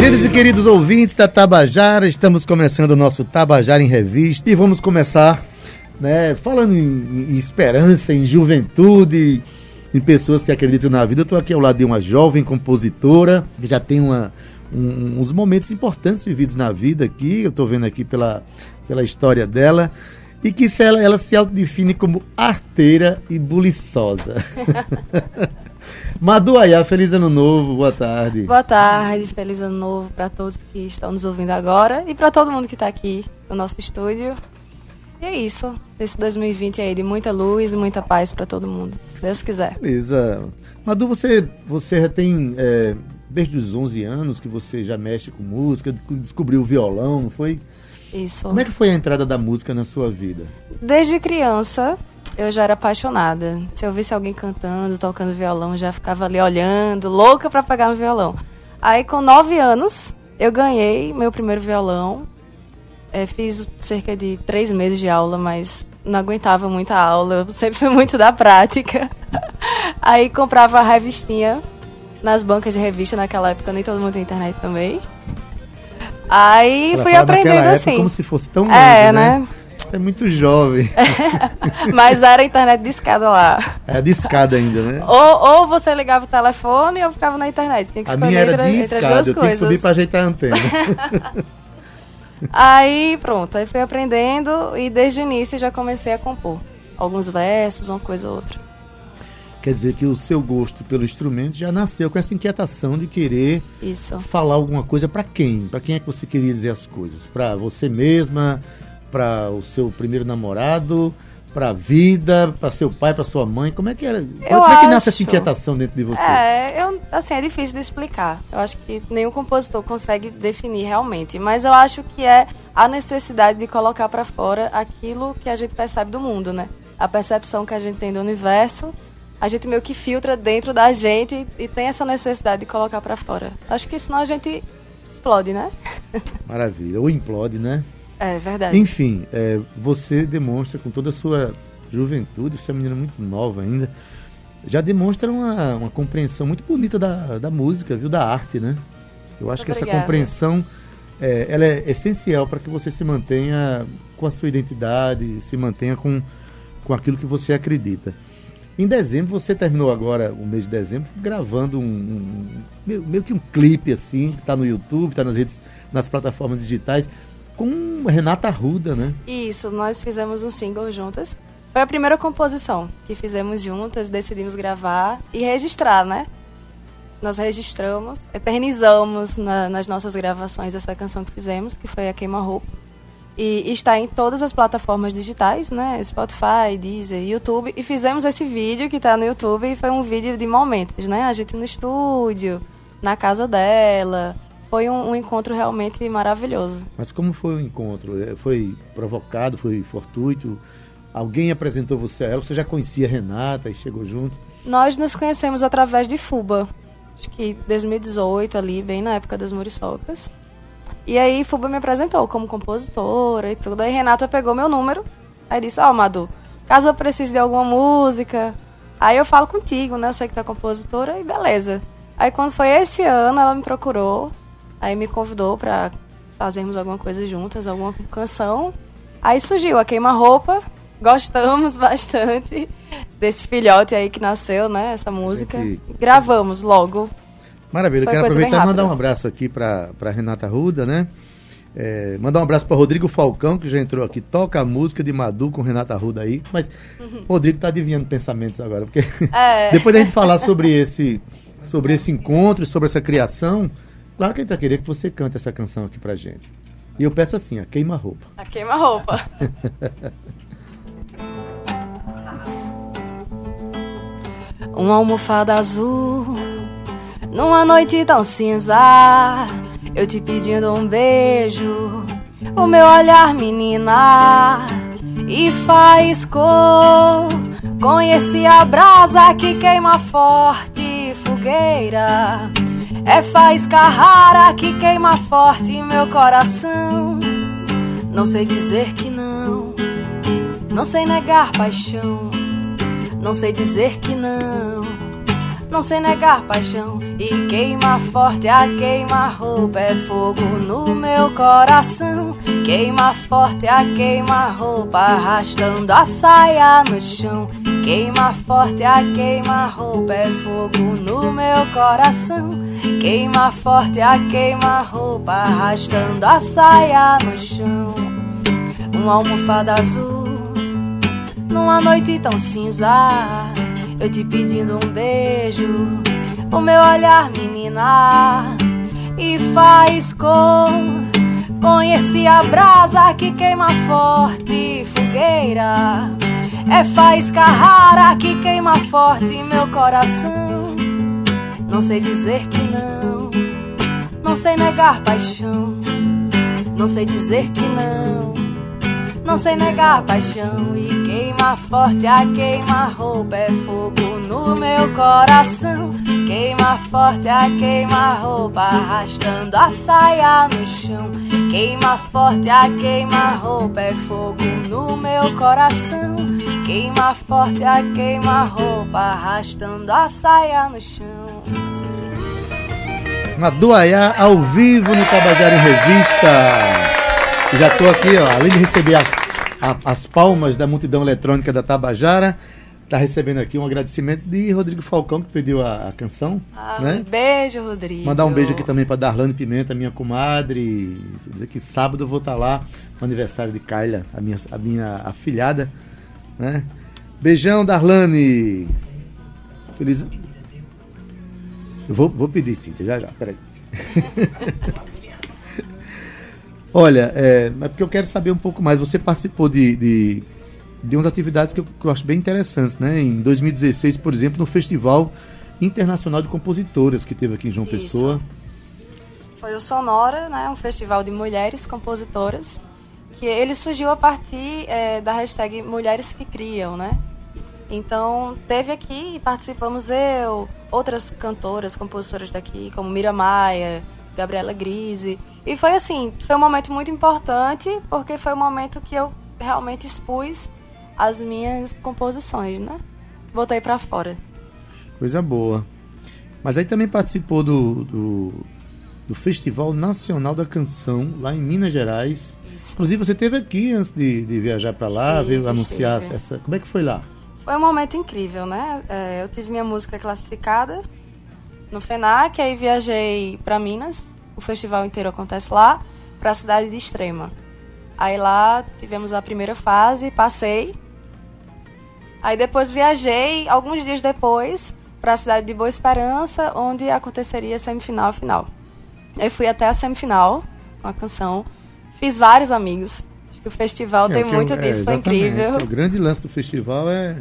Queridos e queridos ouvintes da Tabajara, estamos começando o nosso Tabajara em Revista e vamos começar né, falando em, em esperança, em juventude, em pessoas que acreditam na vida. Eu estou aqui ao lado de uma jovem compositora que já tem uma, um, uns momentos importantes vividos na vida aqui, eu estou vendo aqui pela, pela história dela, e que ela, ela se autodefine como arteira e buliçosa. Madu Ayá, feliz ano novo, boa tarde. Boa tarde, feliz ano novo para todos que estão nos ouvindo agora e para todo mundo que está aqui no nosso estúdio. E é isso, esse 2020 aí de muita luz e muita paz para todo mundo, se Deus quiser. Beleza. Madu, você, você já tem, é, desde os 11 anos que você já mexe com música, descobriu o violão, não foi? Isso. Como é que foi a entrada da música na sua vida? Desde criança, eu já era apaixonada. Se eu visse alguém cantando, tocando violão, já ficava ali olhando, louca para pegar no violão. Aí, com nove anos, eu ganhei meu primeiro violão. É, fiz cerca de três meses de aula, mas não aguentava muita aula. Eu sempre fui muito da prática. Aí comprava a revistinha nas bancas de revista naquela época, nem todo mundo tem internet também. Aí Ela fui aprendendo assim. Como se fosse tão é, longe, né? Né? É muito jovem. Mas era internet de escada lá. É de escada ainda, né? Ou, ou você ligava o telefone ou ficava na internet. Tem que escolher a minha era entre, de entre as duas eu coisas. Tinha que subir pra ajeitar a antena. aí pronto, aí fui aprendendo e desde o início já comecei a compor. Alguns versos, uma coisa ou outra. Quer dizer que o seu gosto pelo instrumento já nasceu com essa inquietação de querer Isso. falar alguma coisa para quem? Para quem é que você queria dizer as coisas? Para você mesma? Para o seu primeiro namorado? Para a vida? Para seu pai? Para sua mãe? Como é que era? Eu Como é que acho... nasce essa inquietação dentro de você? É, eu, assim, é difícil de explicar. Eu acho que nenhum compositor consegue definir realmente. Mas eu acho que é a necessidade de colocar para fora aquilo que a gente percebe do mundo, né? A percepção que a gente tem do universo a gente meio que filtra dentro da gente e tem essa necessidade de colocar para fora. Acho que senão a gente explode, né? Maravilha. Ou implode, né? É verdade. Enfim, é, você demonstra com toda a sua juventude, você é uma menina muito nova ainda, já demonstra uma, uma compreensão muito bonita da, da música, viu? Da arte, né? Eu acho Muito que essa compreensão é, ela é essencial para que você se mantenha com a sua identidade, se mantenha com, com aquilo que você acredita. Em dezembro, você terminou agora, o mês de dezembro, gravando um, um meio, meio, que um clipe assim, que está no YouTube, está nas redes, nas plataformas digitais, com Renata Arruda, né? Isso, nós fizemos um single juntas. Foi a primeira composição que fizemos juntas, decidimos gravar e registrar, né? Nós registramos, eternizamos na, nas nossas gravações essa canção que fizemos, que foi a Queima Roupa. E está em todas as plataformas digitais, né? Spotify, Deezer, YouTube. E fizemos esse vídeo que está no YouTube e foi um vídeo de momentos, né? A gente no estúdio, na casa dela. Foi um, um encontro realmente maravilhoso. Mas como foi o encontro? É, Foi provocado, foi fortuito? Alguém apresentou você a ela? Você já conhecia a Renata e chegou junto? Nós nos conhecemos através de Fuba. Acho que 2018 ali, bem na época das Muriçocas. E aí Fuba me apresentou como compositora e tudo. Aí Renata pegou meu número. Aí disse, ó, oh, Madu, caso eu precise de alguma música, aí eu falo contigo, né? Eu sei que tu é compositora e beleza. Aí quando foi esse ano, ela me procurou, aí me convidou pra fazermos alguma coisa juntas, alguma canção. Aí surgiu a Queima-Roupa, gostamos bastante desse filhote aí que nasceu, né? Essa música. Gente- Gravamos logo. Maravilha, Foi quero aproveitar e mandar um abraço aqui para Renata Ruda, né? É, mandar um abraço para Rodrigo Falcão, que já entrou aqui. Toca a música de Madu com Renata Ruda aí. Mas o Rodrigo tá adivinhando pensamentos agora. Porque É. depois da gente falar sobre esse, sobre esse encontro, e sobre essa criação, claro que a gente vai querer que você cante essa canção aqui pra gente. E eu peço assim, a roupa. A queima-roupa. Uma almofada azul, numa noite tão cinza. Eu te pedindo um beijo, o meu olhar, menina, e faiscou. Conheci a brasa que queima forte, fogueira. É faísca rara que queima forte meu coração. Não sei dizer que não, não sei negar paixão. Não sei dizer que não, não sei negar paixão. E queima forte a queima roupa é fogo no meu coração. Queima forte a queima roupa arrastando a saia no chão. Queima forte a queima roupa é fogo no meu coração. Queima forte a queima roupa arrastando a saia no chão. Uma almofada azul numa noite tão cinza. Eu te pedindo um beijo, o meu olhar, menina, e faz com. Conheci a brasa que queima forte, fogueira. É faísca rara que queima forte meu coração. Não sei dizer que não, não sei negar paixão. Não sei dizer que não, não sei negar paixão. E queima forte a queima roupa é fogo no meu coração. Queima forte a queima roupa arrastando a saia no chão. Queima forte a queima roupa é fogo no meu coração. Queima forte a queima roupa arrastando a saia no chão. Na Duaiá, ao vivo no Tabajara em Revista. Já estou aqui, ó, além de receber as, a, as palmas da multidão eletrônica da Tabajara, tá recebendo aqui um agradecimento de Rodrigo Falcão, que pediu a, a canção. Ah, né? um beijo, Rodrigo. Mandar um beijo aqui também para Darlane Pimenta, minha comadre. Dizer que sábado eu vou estar lá no aniversário de Kyla, a minha, a minha afilhada. Né? Beijão, Darlane. Feliz. Eu vou, vou pedir, Cíntia, já já, peraí. Olha, é, é porque eu quero saber um pouco mais. Você participou de, de, de umas atividades que eu, que eu acho bem interessantes, né? Em 2016, por exemplo, no Festival Internacional de Compositoras que teve aqui em João Isso. Pessoa. Foi o Sonora, né, um festival de mulheres compositoras, que ele surgiu a partir é, da hashtag Mulheres que Criam, né? Então, teve aqui, participamos eu, outras cantoras, compositoras daqui, como Mira Maia, Gabriela Grise. E foi assim, foi um momento muito importante, porque foi o momento que eu realmente expus as minhas composições, né? Botei pra fora. Coisa boa. Mas aí também participou do, do, do Festival Nacional da Canção, lá em Minas Gerais. Isso. Inclusive, você esteve aqui antes de, de viajar para lá, Estive, veio anunciar estive. essa. Como é que foi lá? Foi um momento incrível, né? É, eu tive minha música classificada no FENAC, aí viajei para Minas, o festival inteiro acontece lá, para a cidade de Extrema. Aí lá tivemos a primeira fase, passei. Aí depois viajei, alguns dias depois, para a cidade de Boa Esperança, onde aconteceria a semifinal final. Aí fui até a semifinal com a canção, fiz vários amigos. Acho que o festival tem É, que muito eu- é, disso, foi incrível. O grande lance do festival é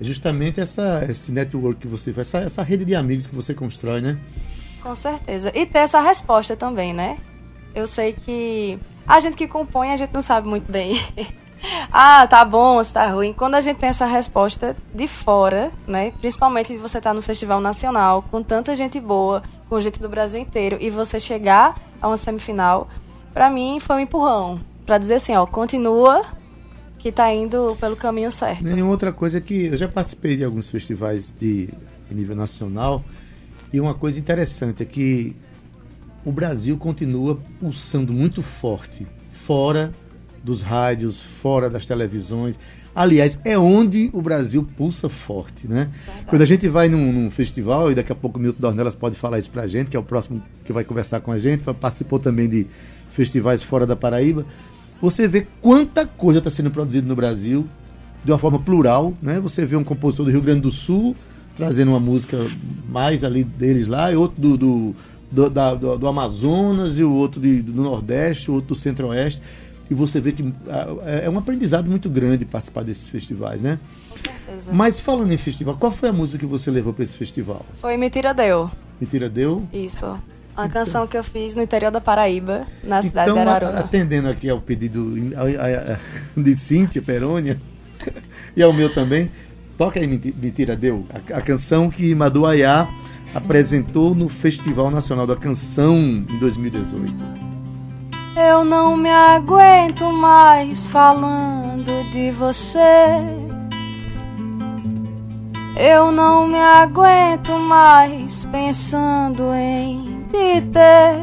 é justamente essa, esse network que você faz, essa, essa rede de amigos que você constrói, né? Com certeza. E ter essa resposta também, né? Eu sei que a gente que compõe, a gente não sabe muito bem. ah, tá bom, se tá ruim. Quando a gente tem essa resposta de fora, né? Principalmente você estar no Festival Nacional, com tanta gente boa, com gente do Brasil inteiro, e você chegar a uma semifinal, pra mim foi um empurrão. Pra dizer assim, ó, continua que tá indo pelo caminho certo. Nenhuma outra coisa que eu já participei de alguns festivais de nível nacional e uma coisa interessante é que o Brasil continua pulsando muito forte fora dos rádios, fora das televisões. Aliás, é onde o Brasil pulsa forte, né? Quando a gente vai num, num festival, e daqui a pouco o Milton Dornelas pode falar isso pra gente, que é o próximo que vai conversar com a gente, participou também de festivais fora da Paraíba, você vê quanta coisa está sendo produzida no Brasil de uma forma plural, né? Você vê um compositor do Rio Grande do Sul trazendo uma música mais ali deles lá, e outro do, do, do, da- do- do Amazonas, e o outro de- do Nordeste, o outro do Centro-Oeste. E você vê que ah, é um aprendizado muito grande participar desses festivais, né? Com certeza. Mas falando em festival, qual foi a música que você levou para esse festival? Foi Mentira Deu. Mentira Deu? Isso. Uma então, canção que eu fiz no interior da Paraíba, na cidade então, de Araruna. atendendo aqui ao pedido de Cíntia Perônia, e ao meu também, toca aí Mentira Deu, a, a canção que Maduaiá apresentou no Festival Nacional da Canção em 2018. Eu não me aguento mais falando de você eu não me aguento mais pensando em te ter.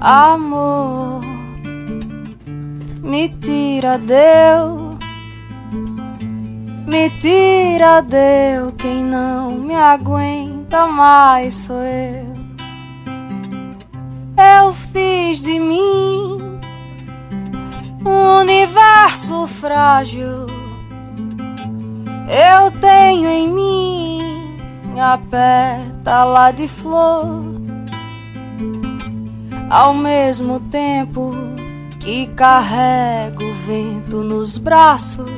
Amor, me tira, Deus. Me tira, Deus. Quem não me aguenta mais sou eu. Eu fiz de mim um universo frágil eu tenho em mim a pétala de flor, ao mesmo tempo que carrego o vento nos braços.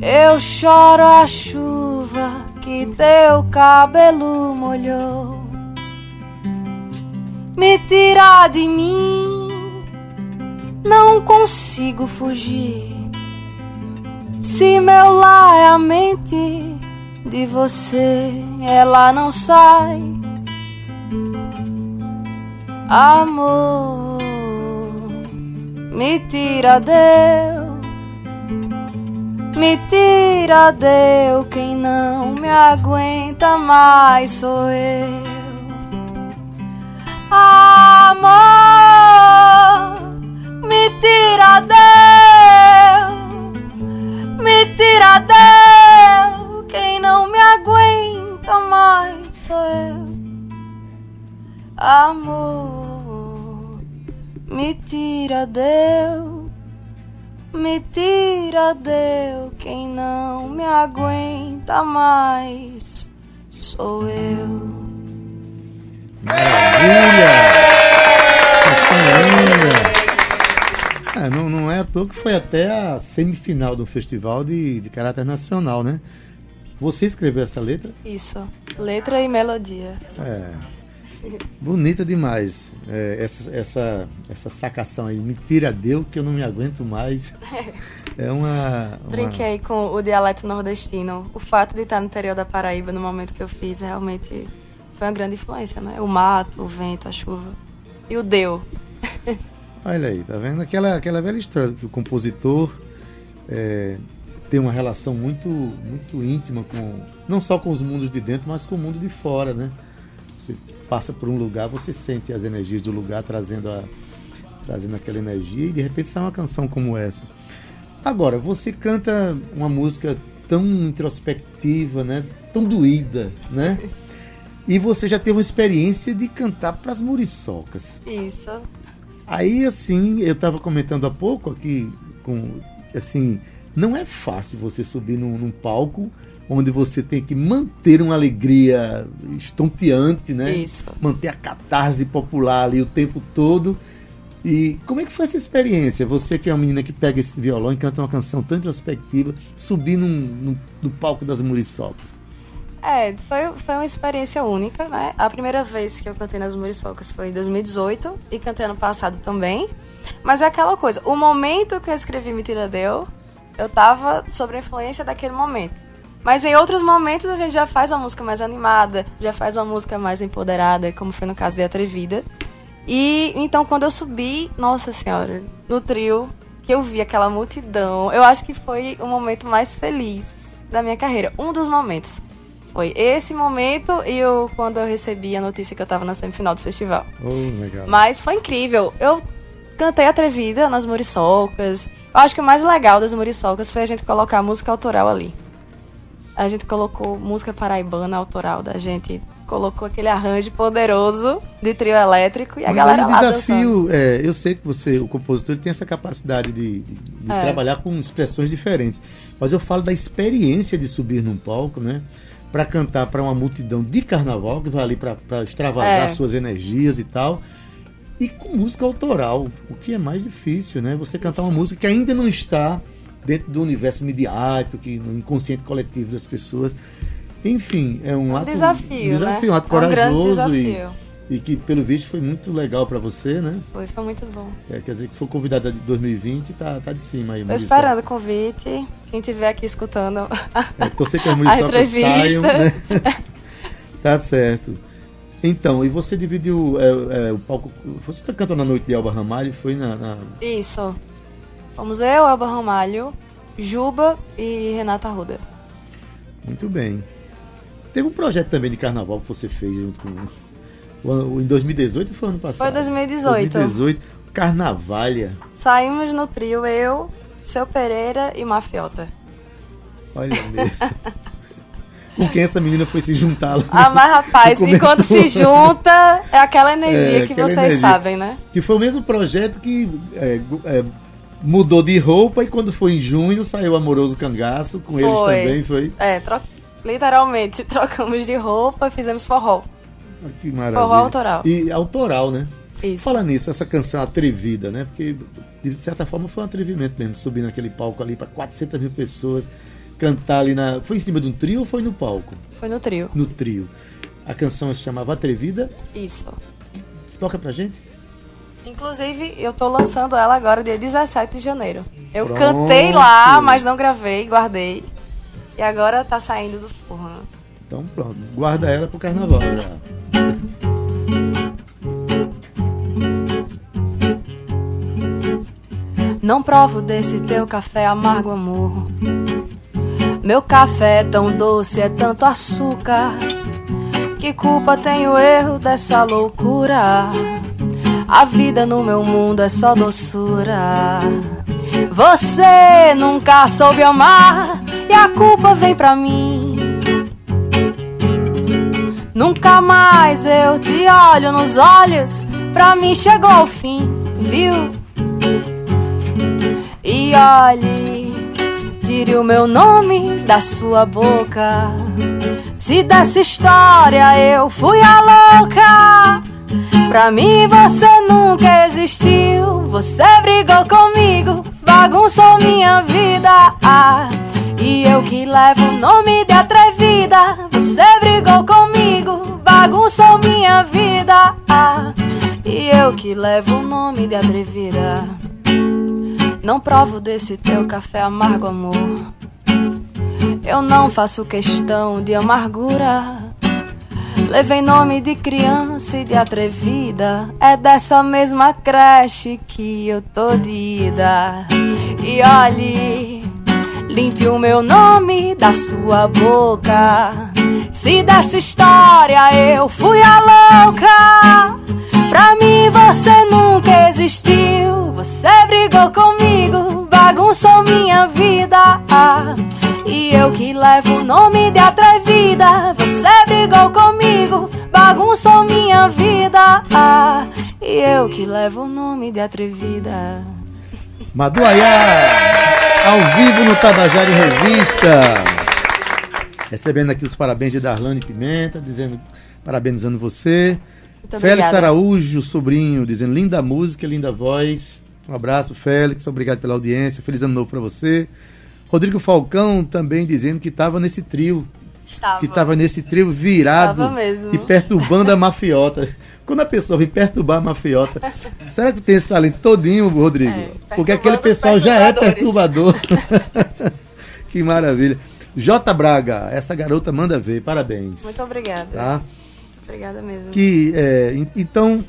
Eu choro a chuva que teu cabelo molhou. Me tirar de mim, não consigo fugir se meu lar é a mente de você, ela não sai. Amor, me tira Deus, me tira Deus, quem não me aguenta mais sou eu. Amor, me tira Deus me tira Deus, quem não me aguenta mais sou eu. Amor, me tira Deus, me tira Deus, quem não me aguenta mais sou eu. Maravilha! É, não, não é à toa que foi até a semifinal do festival de, de caráter nacional, né? Você escreveu essa letra? Isso, letra e melodia. É. Bonita demais. É, essa, essa, essa sacação aí. Me tira deu que eu não me aguento mais. É uma, uma. Brinquei com o dialeto nordestino. O fato de estar no interior da Paraíba no momento que eu fiz realmente foi uma grande influência, né? O mato, o vento, a chuva. E o deu. Olha aí, tá vendo? Aquela, aquela velha história que o compositor é, tem uma relação muito, muito íntima com não só com os mundos de dentro, mas com o mundo de fora, né? Você passa por um lugar, você sente as energias do lugar trazendo, a, trazendo aquela energia e de repente sai uma canção como essa. Agora, você canta uma música tão introspectiva, né? Tão doída, né? E você já teve uma experiência de cantar para as muriçocas. Isso. Aí, assim, eu estava comentando há pouco aqui, com, assim, não é fácil você subir num, num, palco onde você tem que manter uma alegria estonteante, né? Isso. Manter a catarse popular ali o tempo todo. E como é que foi essa experiência? Você que é uma menina que pega esse violão e canta uma canção tão introspectiva, subir num, num, no palco das muriçocas. É, foi, foi uma experiência única, né? A primeira vez que eu cantei nas Muriçocas foi em 2018 e cantei ano passado também. Mas é aquela coisa, o momento que eu escrevi Mentira Deu, eu tava sob a influência daquele momento. Mas em outros momentos a gente já faz uma música mais animada, já faz uma música mais empoderada, como foi no caso de Atrevida. E então quando eu subi, nossa senhora, no trio, que eu vi aquela multidão, eu acho que foi o momento mais feliz da minha carreira. Um dos momentos. Foi esse momento e eu, quando eu recebi a notícia que eu tava na semifinal do festival. Oh, legal. Mas foi incrível. Eu cantei atrevida nas muriçocas. Eu acho que o mais legal das muriçocas foi a gente colocar música autoral ali. A gente colocou música paraibana autoral da gente. Colocou aquele arranjo poderoso de trio elétrico e a Mas galera o desafio, é, eu sei que você, o compositor, ele tem essa capacidade de, de, de é. trabalhar com expressões diferentes. Mas eu falo da experiência de subir num palco, né? Para cantar para uma multidão de carnaval, que vai ali para extravasar é. suas energias e tal. E com música autoral, o que é mais difícil, né? Você cantar uma música que ainda não está dentro do universo midiático, que no inconsciente coletivo das pessoas. Enfim, é um, um ato. desafio, um desafio, né? um ato É um grande corajoso desafio. e, e que, pelo visto, foi muito legal para você, né? Foi, foi muito bom. É, quer dizer que se for convidada de 2020, tá, tá de cima aí. Tô Muriçoca. esperando o convite. Quem estiver aqui escutando. É, torcer que as A entrevista. saiam, né? tá certo. Então, e você dividiu é, é, o palco. Você tá cantando na noite de Alba Ramalho? Foi na. na- Isso. Fomos eu, Elba Ramalho, Juba e Renata Ruda. Muito bem. Teve um projeto também de carnaval que você fez junto com. Em 2018 ou foi ano passado? Foi 2018. 2018. Carnavalha. Saímos no trio eu, Seu Pereira e Mafiota. Olha mesmo. com quem essa menina foi se juntar lá? Ah, mas rapaz, e começo se junta, é aquela energia É, que aquela vocês energia. sabem, né? Que foi o mesmo projeto que é, é, mudou de roupa e quando foi em junho saiu Amoroso Cangaço, com eles Foi. também, foi. É, tro- literalmente, trocamos de roupa e fizemos forró. Que maravilha. Forró autoral. E autoral, né? Isso. Fala nisso, essa canção atrevida, né? Porque de certa forma foi um atrevimento mesmo, subir naquele palco ali para 400 mil pessoas, cantar ali na. Foi em cima de um trio ou foi no palco? Foi no trio. No trio. A canção se chamava Atrevida. Isso. Toca pra gente? Inclusive, eu tô lançando ela agora, dia 17 de janeiro. Eu Pronto. cantei lá, mas não gravei, guardei. E agora tá saindo do forno. Então pronto, guarda ela pro carnaval já. Não provo desse teu café amargo, amor. Meu café é tão doce, é tanto açúcar. Que culpa tem o erro dessa loucura? A vida no meu mundo é só doçura. Você nunca soube amar e a culpa vem pra mim. Nunca mais eu te olho nos olhos, pra mim chegou o fim, viu? E olhe, tire o meu nome da sua boca. Se dessa história eu fui a louca, pra mim você nunca existiu. Você brigou comigo, bagunçou minha vida. Ah, e eu que levo o nome de atrevida. Você brigou comigo, bagunçou minha vida. Ah, e eu que levo o nome de atrevida. Não provo desse teu café amargo, amor. Eu não faço questão de amargura. Levei nome de criança e de atrevida. É dessa mesma creche que eu tô de ida. E olhe, limpe o meu nome da sua boca. Se dessa história eu fui a louca, pra mim você nunca existiu. Você brigou comigo, bagunçou minha vida. E eu que levo o nome de atrevida. Você brigou comigo, bagunçou minha vida. E eu que levo o nome de atrevida. Maduaiá, ao vivo no Tabajara em Revista. Recebendo aqui os parabéns de Darlane Pimenta, dizendo, parabenizando você. Muito Félix obrigada. Araújo, sobrinho, dizendo linda música, linda voz. Um abraço, Félix. Obrigado pela audiência. Feliz ano novo para você. Rodrigo Falcão também dizendo que estava nesse trio. Estava. Que estava nesse trio virado Estava mesmo. e perturbando a mafiota. Quando a pessoa vem perturbar a mafiota, será que tem esse talento todinho, Rodrigo? É, Porque aquele pessoal já é perturbador. que maravilha. J. Braga, essa garota manda ver, parabéns. Muito obrigada. Tá? Obrigada mesmo. Que, é, en- então,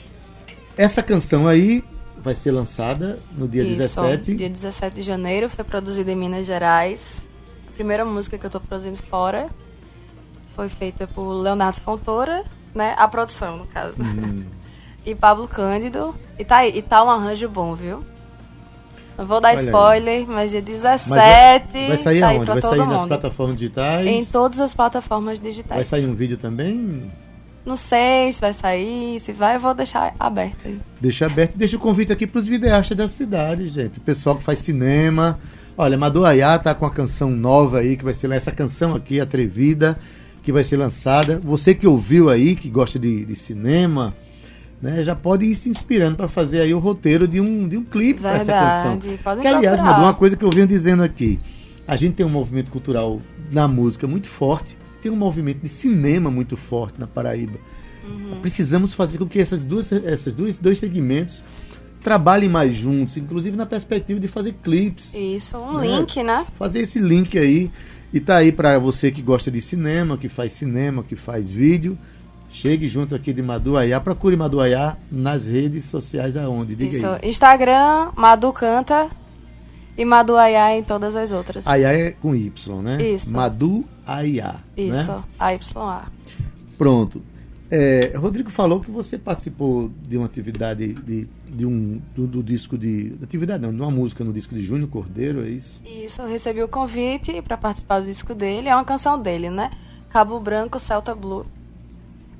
essa canção aí vai ser lançada no dia Isso, 17. Dia 17 de janeiro, foi produzida em Minas Gerais. A primeira música que eu tô produzindo fora foi feita por Leonardo Fontoura, né? A produção, no caso. Hum. e Pablo Cândido. E tá aí, e tá um arranjo bom, viu? Não vou dar Olha aí. spoiler, mas dia 17 Mas vai, vai sair tá aí aonde? Vai sair nas mundo. plataformas digitais? Em todas as plataformas digitais. Vai sair um vídeo também? Não sei se vai sair, se vai, eu vou deixar aberto aí. Deixa aberto. Deixa o convite aqui para os videastas da cidade, gente. O pessoal que faz cinema. Olha, Maduaiá tá com a canção nova aí, que vai ser essa canção aqui, Atrevida, que vai ser lançada. Você que ouviu aí, que gosta de, de cinema, né, já pode ir se inspirando para fazer aí o roteiro de um, de um clipe para essa canção. Podem Que, aliás, procurar. Uma coisa que eu venho dizendo aqui. A gente tem um movimento cultural na música muito forte, tem um movimento de cinema muito forte na Paraíba. Uhum. Precisamos fazer com que essas duas, essas duas, dois segmentos trabalhem mais juntos, inclusive na perspectiva de fazer clipes. Isso, um né? link, né? Fazer esse link aí. E tá aí para você que gosta de cinema, que faz cinema, que faz vídeo. Chegue junto aqui de Maduaiá. Procure Maduaiá nas redes sociais aonde? Diga Isso. Aí. Instagram, Madu Canta e Maduaiá em todas as outras. Aiá é com Y, né? Isso. Madu Aiá. Isso, né? A-Y-A. Pronto. É, Rodrigo falou que você participou de uma atividade de, de um do, do, disco de atividade não, de uma música no disco de Júnior Cordeiro, é isso? Isso, eu recebi o convite para participar do disco dele, é uma canção dele, né? Cabo Branco, Celta Blue.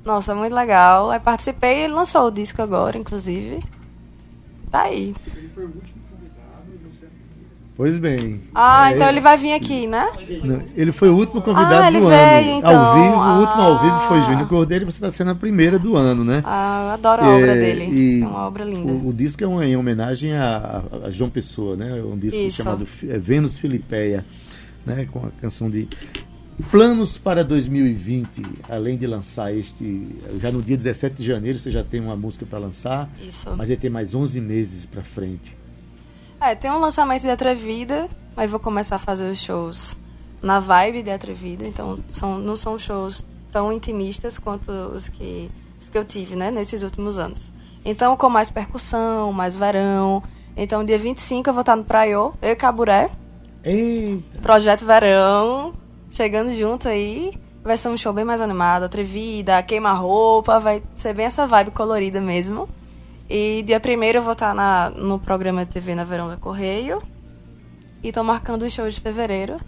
Nossa, muito legal. Aí participei e ele lançou o disco agora, inclusive. Tá aí. Ele foi o último Pois bem. Ah, é, então ele vai vir aqui, né? Não, ele foi o último convidado ah, do veio, ano. Então. Ao vivo, ah. o último ao vivo foi ah. Júnior Cordeiro e você está sendo a primeira do ano, né? Ah, eu adoro a é, obra dele. É uma obra linda. O, o disco é uma, em homenagem a, a, João Pessoa, né? É um disco Isso. chamado é, Vênus Filipeia, né? Com a canção de Planos para 2020, além de lançar este. Já no dia 17 de janeiro você já tem uma música para lançar. Isso. Mas ele tem mais 11 meses para frente. É, tem um lançamento de Atrevida, aí vou começar a fazer os shows na vibe de Atrevida, então são, não são shows tão intimistas quanto os que, os que eu tive, né, nesses últimos anos. Então, com mais percussão, mais verão. Então, dia 25 eu vou estar no Praiô, eu e Caburé. Eita. Projeto Verão, chegando junto aí. Vai ser um show bem mais animado, atrevida, queima-roupa, vai ser bem essa vibe colorida mesmo. E dia primeiro eu vou estar na, no programa de TV na Verão da Correio. E tô marcando os shows de fevereiro.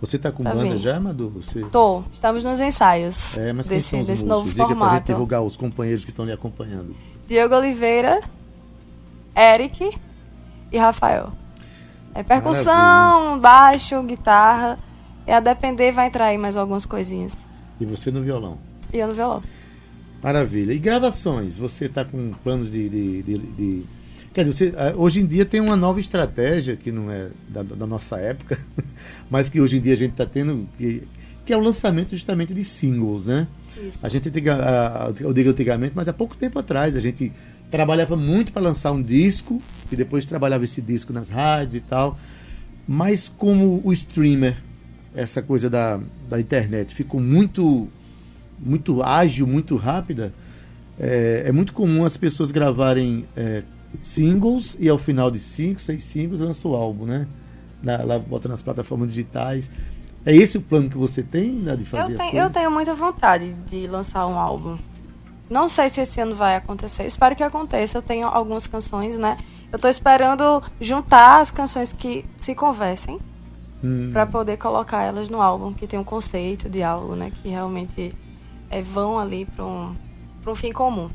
Você tá com banda vir. já, Madu? Você... Tô. Estamos nos ensaios. É, mas desse, quem desse novo Diga formato. Pra gente divulgar os companheiros que estão lhe acompanhando. Diego Oliveira, Eric e Rafael. É percussão, Maravilha. baixo, guitarra. E a depender vai entrar aí mais algumas coisinhas. E você no violão? E eu no violão. Maravilha. E gravações? Você está com planos de, de, de, de... Quer dizer, você, ah, hoje em dia tem uma nova estratégia, que não é da, da nossa época, mas que hoje em dia a gente está tendo, que, que, é o lançamento justamente de singles, né? Isso. A gente tem, eu digo antigamente, mas há pouco tempo atrás a gente trabalhava muito para lançar um disco e depois trabalhava esse disco nas rádios e tal. Mas como o streamer, essa coisa da, da internet ficou muito muito ágil, muito rápida, é, é muito comum as pessoas gravarem é, singles e ao final de cinco, seis singles lança o álbum, né? Na, lá bota nas plataformas digitais. É esse o plano que você tem né, de fazer eu tenho, Eu tenho muita vontade de lançar um álbum. Não sei se esse ano vai acontecer. Espero que aconteça. Eu tenho algumas canções, né? Eu estou esperando juntar as canções que se conversem hum. para poder colocar elas no álbum, que tem um conceito de algo, né? Que realmente é, vão ali para um, um fim comum.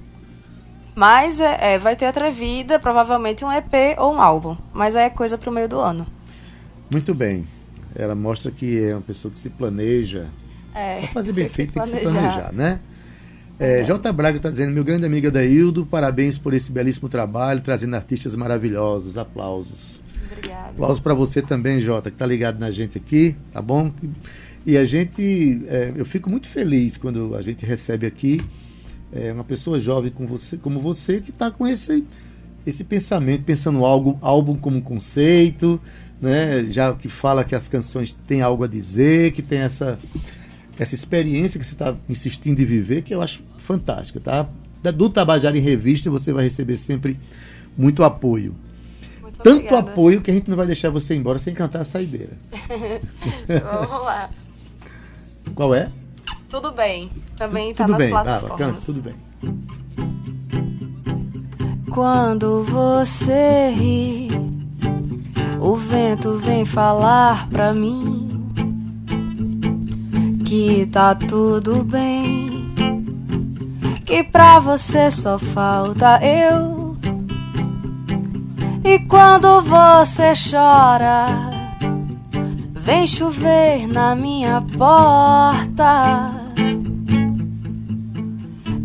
Mas é, é, vai ter atrevida, provavelmente um EP ou um álbum. Mas é coisa para o meio do ano. Muito bem. Ela mostra que é uma pessoa que se planeja. É, para fazer bem feito tem que se planejar, né? É, é. J. Braga está dizendo, meu grande amigo Adaildo, parabéns por esse belíssimo trabalho, trazendo artistas maravilhosos. Aplausos. Obrigada. Aplausos para você também, Jota, que está ligado na gente aqui, tá bom? E a gente, é, eu fico muito feliz quando a gente recebe aqui é, uma pessoa jovem como você, como você que está com esse, esse pensamento, pensando algo, álbum como conceito, né? já que fala que as canções têm algo a dizer, que tem essa, essa experiência que você está insistindo em viver, que eu acho fantástica. Tá? Do Tabajara em Revista você vai receber sempre muito apoio. Muito Tanto obrigada. apoio que a gente não vai deixar você embora sem cantar a saideira. Vamos lá. Qual é? Tudo bem. Também está nas bem. plataformas. Ah, tudo bem. Quando você ri, o vento vem falar pra mim que tá tudo bem, que pra você só falta eu. E quando você chora, Vem chover na minha porta.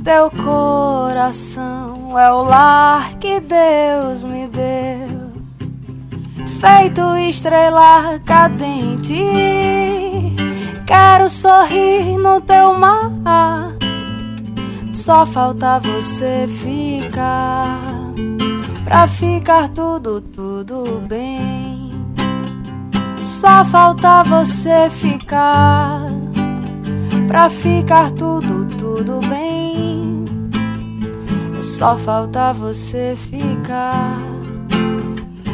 Teu coração é o lar que Deus me deu, feito estrela cadente Quero sorrir no teu mar. Só falta você ficar. Pra ficar tudo, tudo bem. Só falta você ficar. Pra ficar tudo, tudo bem. Só falta você ficar.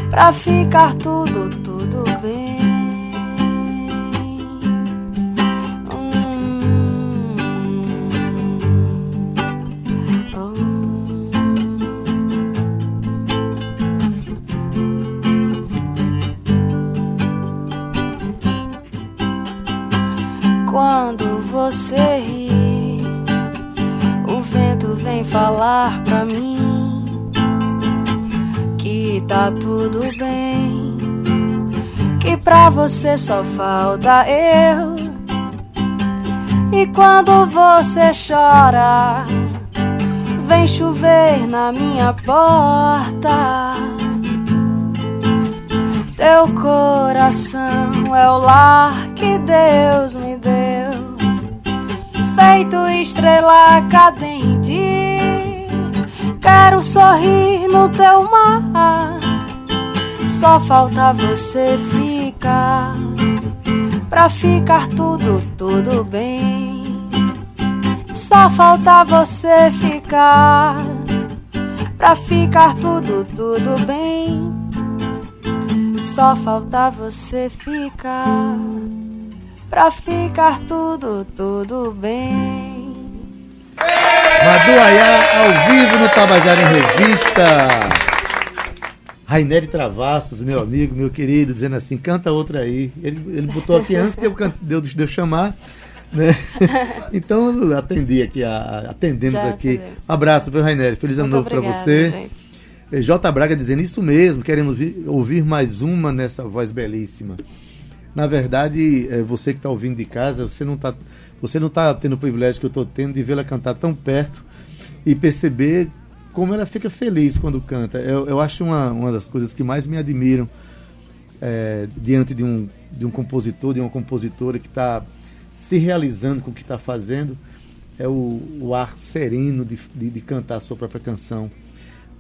Pra ficar tudo, tudo bem. Você o vento vem falar pra mim que tá tudo bem, que pra você só falta eu. E quando você chora, vem chover na minha porta. Teu coração é o lar que Deus me deu, feito estrela cadente. Quero sorrir no teu mar, só falta você ficar, pra ficar tudo, tudo bem. Só falta você ficar, pra ficar tudo, tudo bem. Só falta você ficar Pra ficar tudo, tudo bem Madu Ayá, ao vivo no Tabajara em Revista Raineri Travassos, meu amigo, meu querido, dizendo assim, canta outra aí. Ele, ele botou aqui antes de eu, de eu, de eu chamar, né? Então eu atendi aqui, a, atendemos Já aqui. atendemos. Abraço, viu, Raineri? Feliz ano novo para você. gente. Eh, J. Braga dizendo isso mesmo, querendo ouvir mais uma nessa voz belíssima. Na verdade, eh, você que está ouvindo de casa, você não está você não tá tendo o privilégio que eu estou tendo de vê-la cantar tão perto e perceber como ela fica feliz quando canta. Eu, eu acho uma, uma das coisas que mais me admiram eh, diante de um, de um compositor, de uma compositora que está se realizando com o que está fazendo, é o, o ar sereno de, de, de cantar a sua própria canção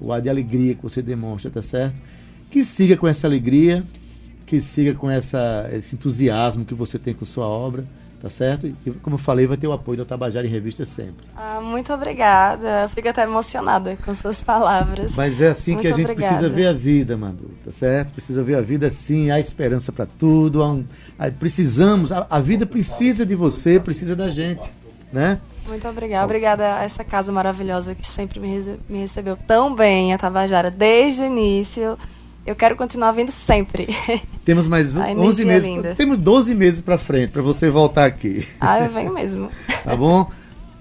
o ar de alegria que você demonstra, tá certo? Que siga com essa alegria, que siga com essa, esse entusiasmo que você tem com sua obra, tá certo? E como eu falei, vai ter o apoio da Tabajara em Revista sempre. Ah, muito obrigada. Eu Fico até emocionada com suas palavras. Mas é assim que a Muito gente obrigada. precisa ver a vida, Manu, tá certo? Precisa ver a vida assim, há esperança para tudo, um, precisamos, a, a vida precisa de você, precisa da gente, né? Muito obrigada. Obrigada a essa casa maravilhosa que sempre me recebeu tão bem, a Tabajara, desde o início. Eu quero continuar vindo sempre. Temos mais A 11 energia é meses, linda. temos 12 meses para frente para você voltar aqui. ah, eu venho mesmo. Tá bom?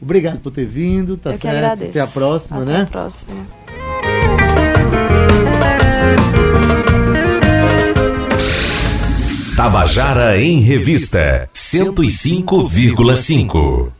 Obrigado por ter vindo, tá eu certo? agradeço. Até a próxima, Até né? a próxima. Tabajara em Revista 105,5.